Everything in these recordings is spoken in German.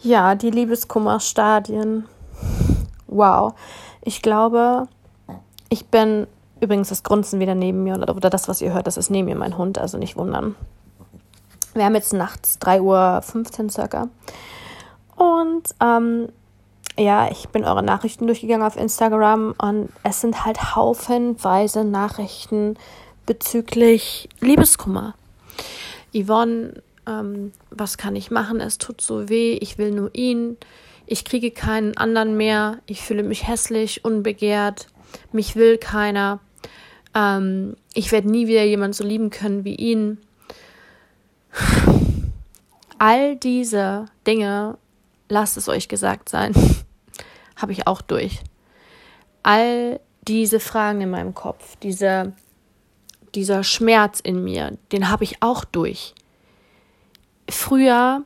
Ja, die Liebeskummerstadien. Wow. Ich glaube, ich bin übrigens das Grunzen wieder neben mir oder, das, was ihr hört, das ist neben mir mein Hund, also nicht wundern. Wir haben jetzt nachts 3.15 Uhr circa. Und ähm, ja, ich bin eure Nachrichten durchgegangen auf Instagram und es sind halt haufenweise Nachrichten bezüglich Liebeskummer. Yvonne, ähm, was kann ich machen? Es tut so weh, ich will nur ihn. Ich kriege keinen anderen mehr. Ich fühle mich hässlich, unbegehrt. Mich will keiner. Ähm, ich werde nie wieder jemand so lieben können wie ihn. All diese Dinge, lasst es euch gesagt sein, habe ich auch durch. All diese Fragen in meinem Kopf, diese, dieser Schmerz in mir, den habe ich auch durch. Früher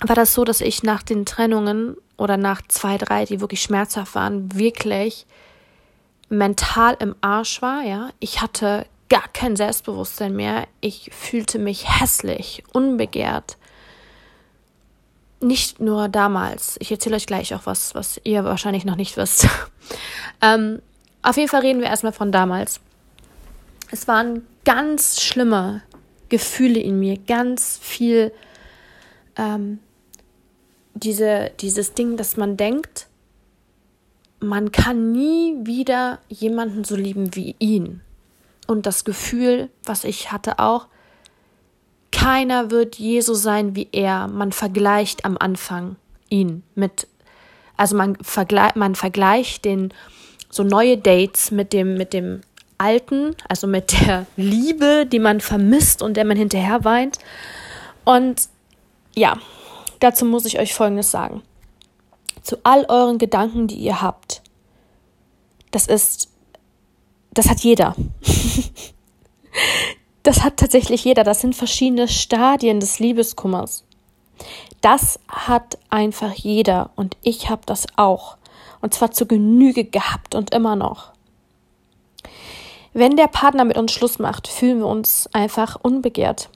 war das so, dass ich nach den Trennungen oder nach zwei, drei, die wirklich schmerzhaft waren, wirklich mental im Arsch war, ja. Ich hatte gar kein Selbstbewusstsein mehr. Ich fühlte mich hässlich, unbegehrt. Nicht nur damals. Ich erzähle euch gleich auch was, was ihr wahrscheinlich noch nicht wisst. ähm, auf jeden Fall reden wir erstmal von damals. Es waren ganz schlimme Gefühle in mir, ganz viel ähm, diese, dieses Ding, dass man denkt, man kann nie wieder jemanden so lieben wie ihn. Und das Gefühl, was ich hatte auch, keiner wird je so sein wie er. Man vergleicht am Anfang ihn mit, also man, vergleicht, man vergleicht den, so neue Dates mit dem, mit dem alten, also mit der Liebe, die man vermisst und der man hinterher weint. Und ja, dazu muss ich euch Folgendes sagen. Zu all euren Gedanken, die ihr habt, das ist, das hat jeder. das hat tatsächlich jeder. Das sind verschiedene Stadien des Liebeskummers. Das hat einfach jeder und ich habe das auch. Und zwar zur Genüge gehabt und immer noch. Wenn der Partner mit uns Schluss macht, fühlen wir uns einfach unbegehrt.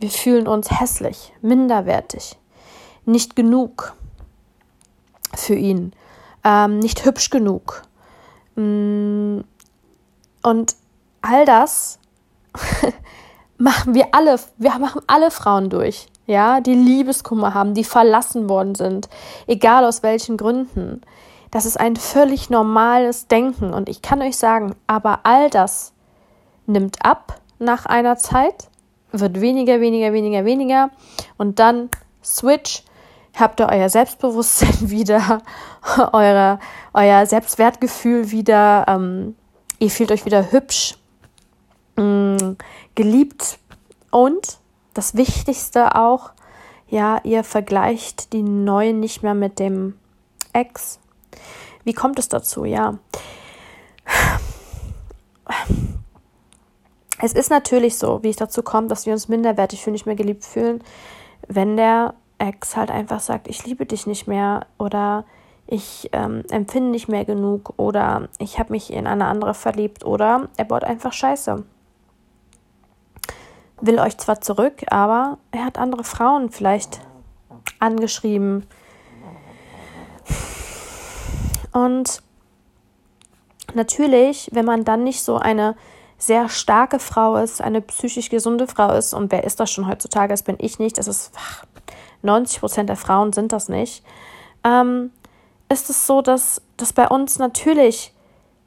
Wir fühlen uns hässlich, minderwertig, nicht genug für ihn, ähm, nicht hübsch genug. Mm, und all das machen wir alle, wir machen alle Frauen durch, ja, die Liebeskummer haben, die verlassen worden sind, egal aus welchen Gründen. Das ist ein völlig normales Denken. Und ich kann euch sagen, aber all das nimmt ab nach einer Zeit wird weniger, weniger, weniger, weniger. Und dann switch, habt ihr euer Selbstbewusstsein wieder, eure, euer Selbstwertgefühl wieder, ähm, ihr fühlt euch wieder hübsch, mh, mm, geliebt. Und das Wichtigste auch, ja, ihr vergleicht die neuen nicht mehr mit dem Ex. Wie kommt es dazu? Ja es ist natürlich so, wie es dazu kommt, dass wir uns minderwertig fühlen, nicht mehr geliebt fühlen, wenn der Ex halt einfach sagt, ich liebe dich nicht mehr oder ich ähm, empfinde nicht mehr genug oder ich habe mich in eine andere verliebt oder er baut einfach Scheiße. Will euch zwar zurück, aber er hat andere Frauen vielleicht angeschrieben. Und natürlich, wenn man dann nicht so eine sehr starke Frau ist, eine psychisch gesunde Frau ist, und wer ist das schon heutzutage? Das bin ich nicht, das ist 90 Prozent der Frauen sind das nicht, ähm, ist es so, dass, dass bei uns natürlich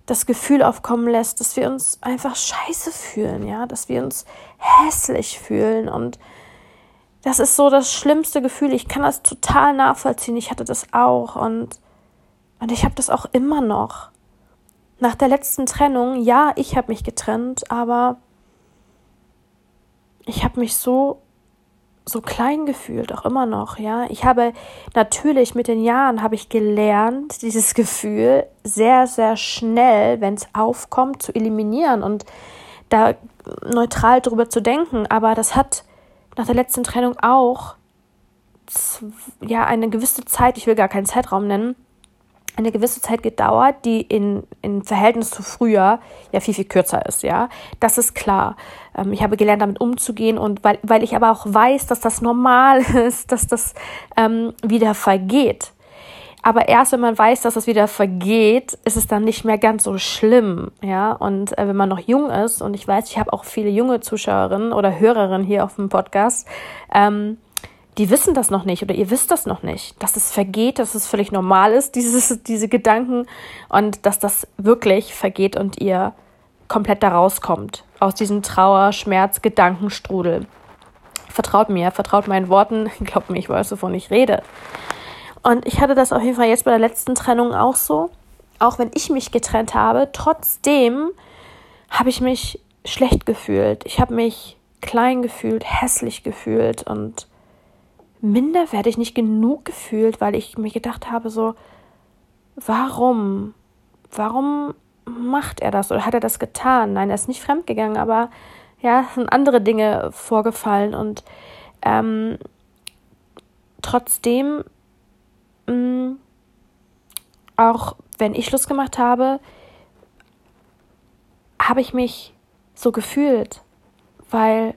das Gefühl aufkommen lässt, dass wir uns einfach scheiße fühlen, ja, dass wir uns hässlich fühlen und das ist so das schlimmste Gefühl. Ich kann das total nachvollziehen. Ich hatte das auch und, und ich habe das auch immer noch nach der letzten Trennung, ja, ich habe mich getrennt, aber ich habe mich so so klein gefühlt, auch immer noch, ja. Ich habe natürlich mit den Jahren habe ich gelernt, dieses Gefühl sehr, sehr schnell, wenn es aufkommt, zu eliminieren und da neutral drüber zu denken. Aber das hat nach der letzten Trennung auch ja eine gewisse Zeit, ich will gar keinen Zeitraum nennen, eine gewisse Zeit gedauert, die in, in Verhältnis zu früher ja viel, viel kürzer ist, ja. Das ist klar. Ähm, ich habe gelernt, damit umzugehen und weil, weil ich aber auch weiß, dass das normal ist, dass das ähm, wieder vergeht. Aber erst wenn man weiß, dass es wieder vergeht, ist es dann nicht mehr ganz so schlimm, ja. Und äh, wenn man noch jung ist, und ich weiß, ich habe auch viele junge Zuschauerinnen oder Hörerinnen hier auf dem Podcast, ähm, die wissen das noch nicht oder ihr wisst das noch nicht, dass es vergeht, dass es völlig normal ist, dieses, diese Gedanken und dass das wirklich vergeht und ihr komplett da rauskommt aus diesem Trauer, Schmerz, Gedankenstrudel. Vertraut mir, vertraut meinen Worten, glaubt mir, ich weiß, wovon ich rede. Und ich hatte das auf jeden Fall jetzt bei der letzten Trennung auch so. Auch wenn ich mich getrennt habe, trotzdem habe ich mich schlecht gefühlt. Ich habe mich klein gefühlt, hässlich gefühlt und minderwertig nicht genug gefühlt, weil ich mir gedacht habe, so, warum? Warum macht er das oder hat er das getan? Nein, er ist nicht fremdgegangen, aber ja, sind andere Dinge vorgefallen und ähm, trotzdem, mh, mm, auch wenn ich Schluss gemacht habe, habe ich mich so gefühlt, weil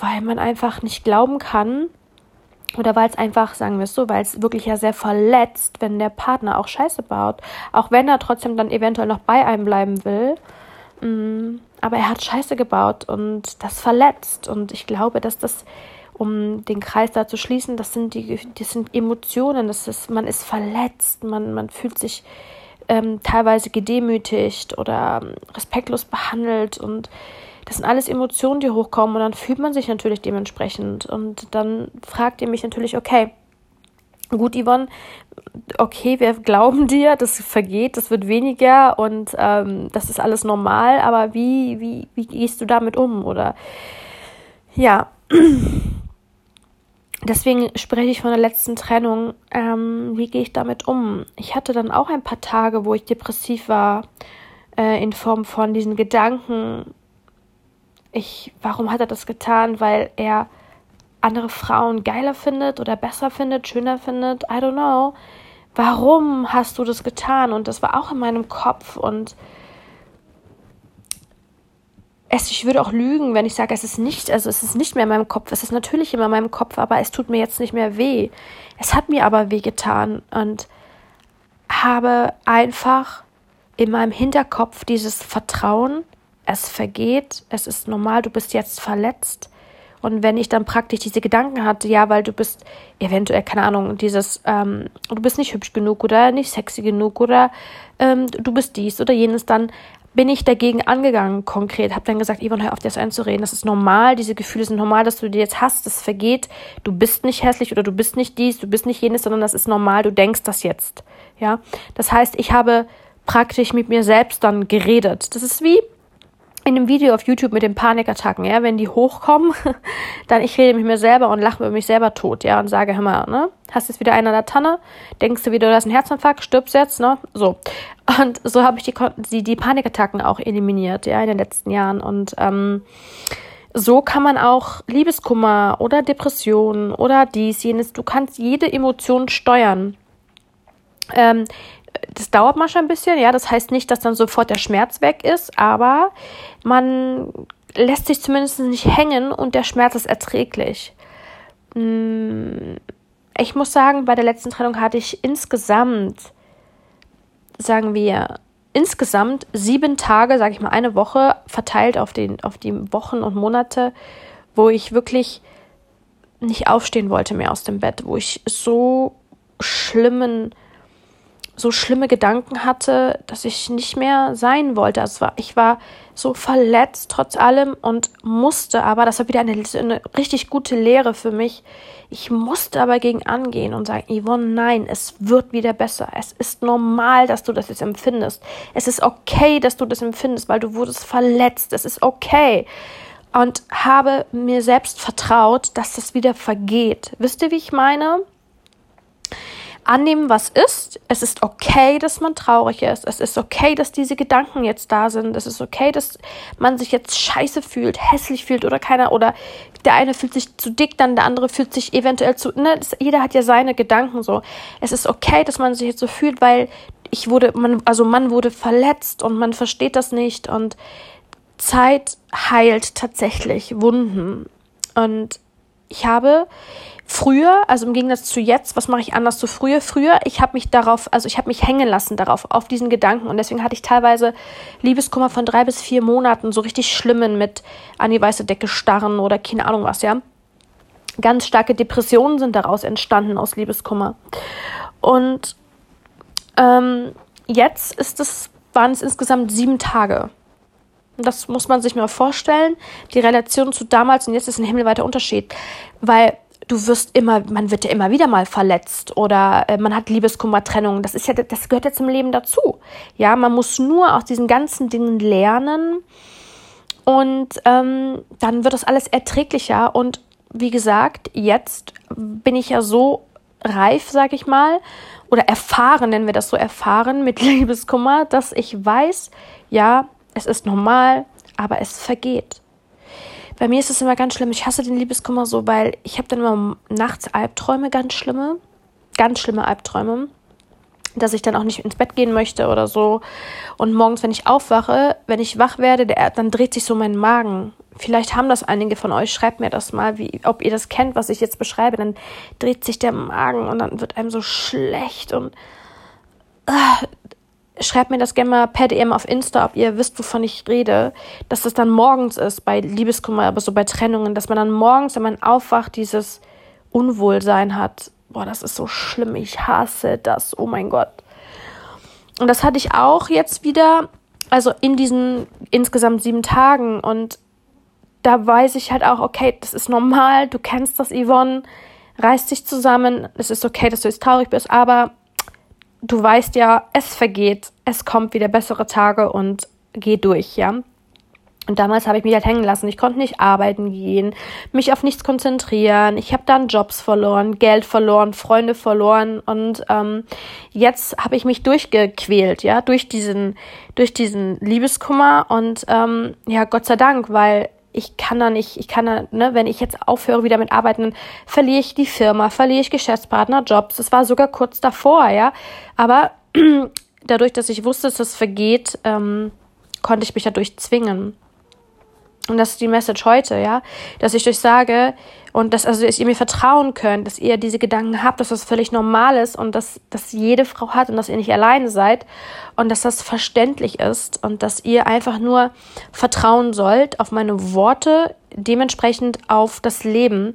weil man einfach nicht glauben kann oder weil es einfach, sagen wir es so, weil es wirklich ja sehr verletzt, wenn der Partner auch Scheiße baut, auch wenn er trotzdem dann eventuell noch bei einem bleiben will. Mm, aber er hat Scheiße gebaut und das verletzt und ich glaube, dass das um den Kreis da zu schließen, das sind die, das sind Emotionen, das ist, man ist verletzt, man, man fühlt sich ähm, teilweise gedemütigt oder ähm, respektlos behandelt und das sind alles Emotionen, die hochkommen und dann fühlt man sich natürlich dementsprechend. Und dann fragt ihr mich natürlich, okay, gut, Yvonne, okay, wir glauben dir, das vergeht, das wird weniger und ähm, das ist alles normal, aber wie, wie, wie gehst du damit um? Oder ja. Deswegen spreche ich von der letzten Trennung. Ähm, wie gehe ich damit um? Ich hatte dann auch ein paar Tage, wo ich depressiv war, äh, in Form von diesen Gedanken, ich, warum hat er das getan? Weil er andere Frauen geiler findet oder besser findet, schöner findet, I don't know. Warum hast du das getan? Und das war auch in meinem Kopf und es, ich würde auch lügen, wenn ich sage, es ist nicht, also es ist nicht mehr in meinem Kopf. Es ist natürlich immer in meinem Kopf, aber es tut mir jetzt nicht mehr weh. Es hat mir aber weh getan und habe einfach in meinem Hinterkopf dieses Vertrauen, es vergeht, es ist normal, du bist jetzt verletzt. Und wenn ich dann praktisch diese Gedanken hatte, ja, weil du bist eventuell, keine Ahnung, dieses, ähm, du bist nicht hübsch genug oder nicht sexy genug oder ähm, du bist dies oder jenes, dann bin ich dagegen angegangen konkret, habe dann gesagt, Yvonne, hör auf, das einzureden. Das ist normal, diese Gefühle sind normal, dass du die jetzt hast, das vergeht. Du bist nicht hässlich oder du bist nicht dies, du bist nicht jenes, sondern das ist normal, du denkst das jetzt. Ja, das heißt, ich habe praktisch mit mir selbst dann geredet. Das ist wie, in dem Video auf YouTube mit den Panikattacken, ja, wenn die hochkommen, dann ich rede mit mir selber und lache über mich selber tot, ja, und sage, hör mal, ne, hast jetzt wieder einen an der Tanne, denkst du wieder, du hast einen Herzinfarkt, stirbst jetzt, ne, so. Und so habe ich die, die, die Panikattacken auch eliminiert, ja, in den letzten Jahren und, ähm, so kann man auch Liebeskummer oder Depressionen oder dies, jenes, du kannst jede Emotion steuern. Ähm, das dauert manchmal ein bisschen, ja. Das heißt nicht, dass dann sofort der Schmerz weg ist, aber man lässt sich zumindest nicht hängen und der Schmerz ist erträglich. Mm, ich muss sagen, bei der letzten Trennung hatte ich insgesamt, sagen wir, insgesamt sieben Tage, sage ich mal, eine Woche verteilt auf, den, auf die Wochen und Monate, wo ich wirklich nicht aufstehen wollte mehr aus dem Bett, wo ich so schlimmen so schlimme Gedanken hatte, dass ich nicht mehr sein wollte. Also war, ich war so verletzt trotz allem und musste aber, das war wieder eine, eine richtig gute Lehre für mich, ich musste aber gegen angehen und sagen, Yvonne, nein, es wird wieder besser. Es ist normal, dass du das jetzt empfindest. Es ist okay, dass du das empfindest, weil du wurdest verletzt. Es ist okay. Und habe mir selbst vertraut, dass das wieder vergeht. Wisst ihr, wie ich meine? Annehmen, was ist. Es ist okay, dass man traurig ist. Es ist okay, dass diese Gedanken jetzt da sind. Es ist okay, dass man sich jetzt scheiße fühlt, hässlich fühlt oder keiner oder der eine fühlt sich zu dick, dann der andere fühlt sich eventuell zu, ne, das, jeder hat ja seine Gedanken so. Es ist okay, dass man sich jetzt so fühlt, weil ich wurde, man, also man wurde verletzt und man versteht das nicht und Zeit heilt tatsächlich Wunden. Und ich habe früher, also im Gegensatz zu jetzt, was mache ich anders zu früher? Früher, ich habe mich darauf, also ich habe mich hängen lassen darauf, auf diesen Gedanken. Und deswegen hatte ich teilweise Liebeskummer von drei bis vier Monaten, so richtig schlimmen mit an die weiße Decke starren oder keine Ahnung was, ja. Ganz starke Depressionen sind daraus entstanden aus Liebeskummer. Und ähm, jetzt ist es, waren es insgesamt sieben Tage. Das muss man sich mal vorstellen. Die Relation zu damals und jetzt ist ein himmelweiter Unterschied. Weil du wirst immer, man wird ja immer wieder mal verletzt oder äh, man hat Liebeskummertrennung. Das ist ja, das gehört ja zum Leben dazu. Ja, man muss nur aus diesen ganzen Dingen lernen und ähm, dann wird das alles erträglicher. Und wie gesagt, jetzt bin ich ja so reif, sag ich mal, oder erfahren, nennen wir das so, erfahren mit Liebeskummer, dass ich weiß, ja, es ist normal, aber es vergeht. Bei mir ist es immer ganz schlimm. Ich hasse den Liebeskummer so, weil ich habe dann immer nachts Albträume, ganz schlimme, ganz schlimme Albträume, dass ich dann auch nicht ins Bett gehen möchte oder so. Und morgens, wenn ich aufwache, wenn ich wach werde, der, dann dreht sich so mein Magen. Vielleicht haben das einige von euch. Schreibt mir das mal, wie, ob ihr das kennt, was ich jetzt beschreibe. Dann dreht sich der Magen und dann wird einem so schlecht und uh, schreibt mir das gerne mal per DM auf Insta, ob ihr wisst, wovon ich rede, dass das dann morgens ist bei Liebeskummer, aber so bei Trennungen, dass man dann morgens, wenn man aufwacht, dieses Unwohlsein hat. Boah, das ist so schlimm, ich hasse das, oh mein Gott. Und das hatte ich auch jetzt wieder, also in diesen insgesamt sieben Tagen. Und da weiß ich halt auch, okay, das ist normal, du kennst das, Yvonne, reißt dich zusammen, es ist okay, dass du jetzt traurig bist, aber du weißt ja, es vergeht, es kommt wieder bessere Tage und geh durch, ja. Und damals habe ich mich halt hängen lassen. Ich konnte nicht arbeiten gehen, mich auf nichts konzentrieren. Ich habe dann Jobs verloren, Geld verloren, Freunde verloren. Und ähm, jetzt habe ich mich durchgequält, ja, durch diesen, durch diesen Liebeskummer. Und ähm, ja, Gott sei Dank, weil ich kann da nicht, ich kann da, ne, wenn ich jetzt aufhöre wieder mit Arbeiten, verliere ich die Firma, verliere ich Geschäftspartner, Jobs. Das war sogar kurz davor, ja. Aber dadurch, dass ich wusste, dass es vergeht, ähm, konnte ich mich dadurch zwingen. Und das ist die Message heute, ja, dass ich euch sage und dass, also, dass ihr mir vertrauen könnt, dass ihr diese Gedanken habt, dass das völlig normal ist und dass das jede Frau hat und dass ihr nicht alleine seid und dass das verständlich ist und dass ihr einfach nur vertrauen sollt auf meine Worte, dementsprechend auf das Leben,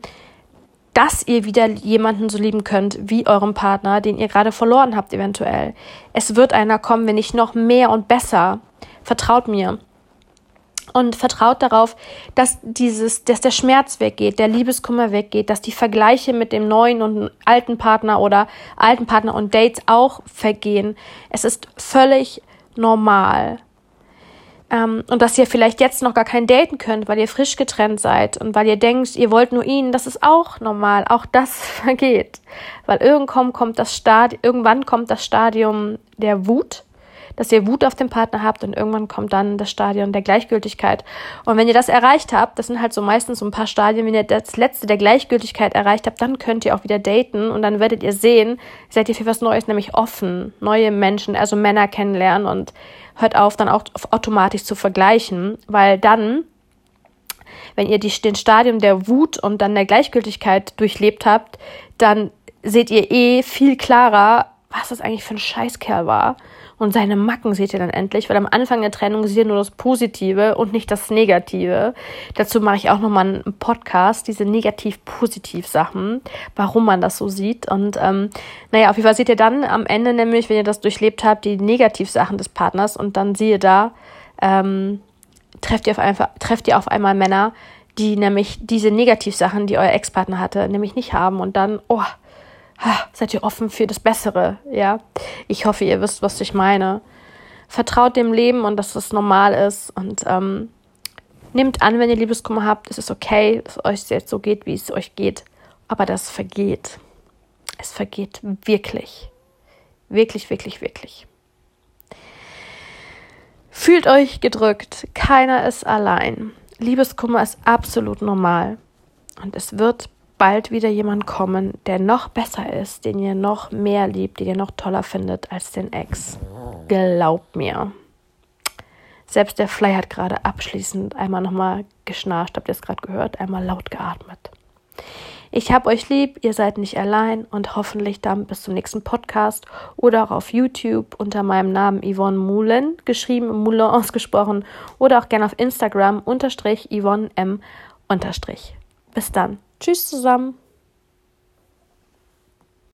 dass ihr wieder jemanden so lieben könnt wie eurem Partner, den ihr gerade verloren habt eventuell. Es wird einer kommen, wenn nicht noch mehr und besser. Vertraut mir und vertraut darauf, dass dieses, dass der Schmerz weggeht, der Liebeskummer weggeht, dass die Vergleiche mit dem neuen und alten Partner oder alten Partner und Dates auch vergehen. Es ist völlig normal. Ähm, und dass ihr vielleicht jetzt noch gar kein daten könnt, weil ihr frisch getrennt seid und weil ihr denkt, ihr wollt nur ihn, das ist auch normal. Auch das vergeht. Weil irgendwann kommt das Stadium, irgendwann kommt das Stadium der Wut dass ihr Wut auf den Partner habt und irgendwann kommt dann das Stadion der Gleichgültigkeit. Und wenn ihr das erreicht habt, das sind halt so meistens so ein paar Stadien, wenn ihr das letzte der Gleichgültigkeit erreicht habt, dann könnt ihr auch wieder daten und dann werdet ihr sehen, seid ihr für was Neues, nämlich offen, neue Menschen, also Männer kennenlernen und hört auf, dann auch automatisch zu vergleichen, weil dann wenn ihr die, den Stadium der Wut und dann der Gleichgültigkeit durchlebt habt, dann seht ihr eh viel klarer, was das eigentlich für ein Scheißkerl war und seine Macken seht ihr dann endlich, weil am Anfang der Trennung seht ihr nur das Positive und nicht das Negative. Dazu mache ich auch nochmal einen Podcast, diese negativ-positiv-Sachen, warum man das so sieht. Und ähm, naja, auf jeden Fall seht ihr dann am Ende nämlich, wenn ihr das durchlebt habt, die Negativsachen des Partners und dann siehe da, ähm, trefft ihr auf einmal, trefft ihr auf einmal Männer, die nämlich diese Negativsachen, die euer Ex-Partner hatte, nämlich nicht haben und dann, oh, seid ihr offen für das Bessere, ja. Ich hoffe, ihr wisst, was ich meine. Vertraut dem Leben und dass es normal ist und ähm, nehmt an, wenn ihr Liebeskummer habt, es ist okay, dass es euch jetzt so geht, wie es euch geht, aber das vergeht. Es vergeht wirklich. Wirklich, wirklich, wirklich. Fühlt euch gedrückt, keiner ist allein. Liebeskummer ist absolut normal. Und es wird bald wieder jemand kommen, der noch besser ist, den ihr noch mehr liebt, den ihr noch toller findet als den Ex. Glaubt mir. Selbst der Fly hat gerade abschließend einmal nochmal geschnarcht, habt ihr es gerade gehört, einmal laut geatmet. Ich hab euch lieb, ihr seid nicht allein und hoffentlich dann bis zum nächsten Podcast oder auch auf YouTube unter meinem Namen Yvonne Moulin, geschrieben Moulin ausgesprochen, oder auch gerne auf Instagram unterstrich Yvonne M unterstrich. Bis dann. Tschüss zusammen.